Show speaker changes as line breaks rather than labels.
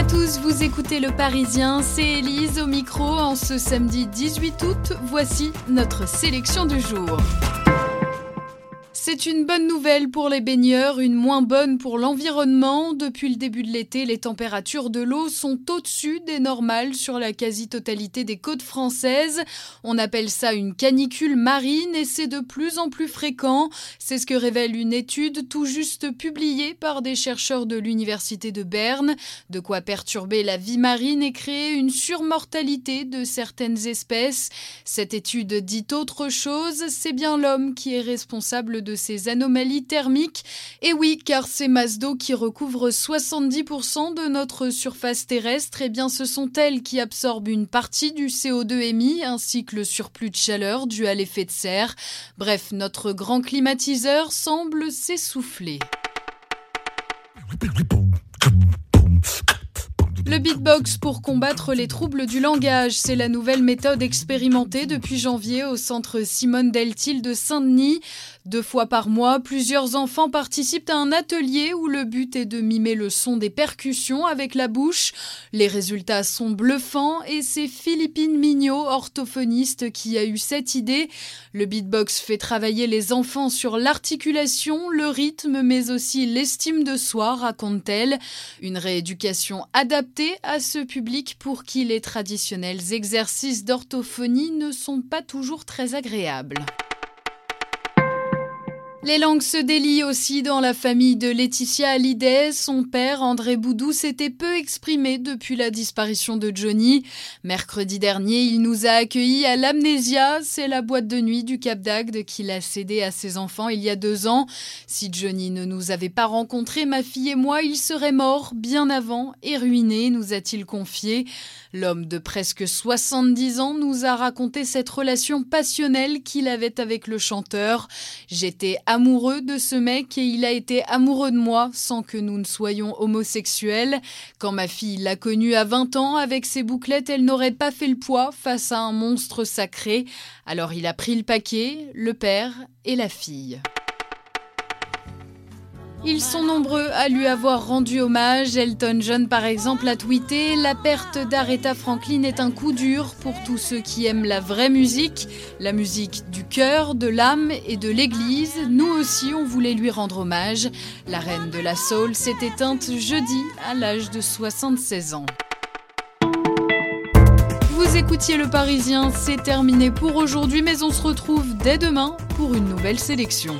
à tous, vous écoutez Le Parisien, c'est Élise au micro en ce samedi 18 août. Voici notre sélection du jour. C'est une bonne nouvelle pour les baigneurs, une moins bonne pour l'environnement. Depuis le début de l'été, les températures de l'eau sont au-dessus des normales sur la quasi-totalité des côtes françaises. On appelle ça une canicule marine et c'est de plus en plus fréquent. C'est ce que révèle une étude tout juste publiée par des chercheurs de l'Université de Berne. De quoi perturber la vie marine et créer une surmortalité de certaines espèces. Cette étude dit autre chose, c'est bien l'homme qui est responsable de de ces anomalies thermiques. Et oui, car ces masses d'eau qui recouvrent 70% de notre surface terrestre, eh bien ce sont elles qui absorbent une partie du CO2 émis ainsi que le surplus de chaleur dû à l'effet de serre. Bref, notre grand climatiseur semble s'essouffler. Le beatbox pour combattre les troubles du langage, c'est la nouvelle méthode expérimentée depuis janvier au centre Simone Deltil de Saint-Denis. Deux fois par mois, plusieurs enfants participent à un atelier où le but est de mimer le son des percussions avec la bouche. Les résultats sont bluffants et c'est Philippine Mignot, orthophoniste, qui a eu cette idée. Le beatbox fait travailler les enfants sur l'articulation, le rythme, mais aussi l'estime de soi, raconte-t-elle. Une rééducation adaptée à ce public pour qui les traditionnels exercices d'orthophonie ne sont pas toujours très agréables. Les langues se délient aussi dans la famille de Laetitia Hallyday. Son père, André Boudou, s'était peu exprimé depuis la disparition de Johnny. Mercredi dernier, il nous a accueillis à l'Amnésia. C'est la boîte de nuit du Cap d'Agde qu'il a cédé à ses enfants il y a deux ans. Si Johnny ne nous avait pas rencontrés, ma fille et moi, il serait mort bien avant et ruiné, nous a-t-il confié. L'homme de presque 70 ans nous a raconté cette relation passionnelle qu'il avait avec le chanteur. J'étais amoureux de ce mec et il a été amoureux de moi sans que nous ne soyons homosexuels. Quand ma fille l'a connu à 20 ans avec ses bouclettes, elle n'aurait pas fait le poids face à un monstre sacré. Alors il a pris le paquet, le père et la fille. Ils sont nombreux à lui avoir rendu hommage. Elton John, par exemple, a tweeté La perte d'Aretha Franklin est un coup dur pour tous ceux qui aiment la vraie musique, la musique du cœur, de l'âme et de l'église. Nous aussi, on voulait lui rendre hommage. La reine de la soul s'est éteinte jeudi à l'âge de 76 ans. Vous écoutiez Le Parisien, c'est terminé pour aujourd'hui, mais on se retrouve dès demain pour une nouvelle sélection.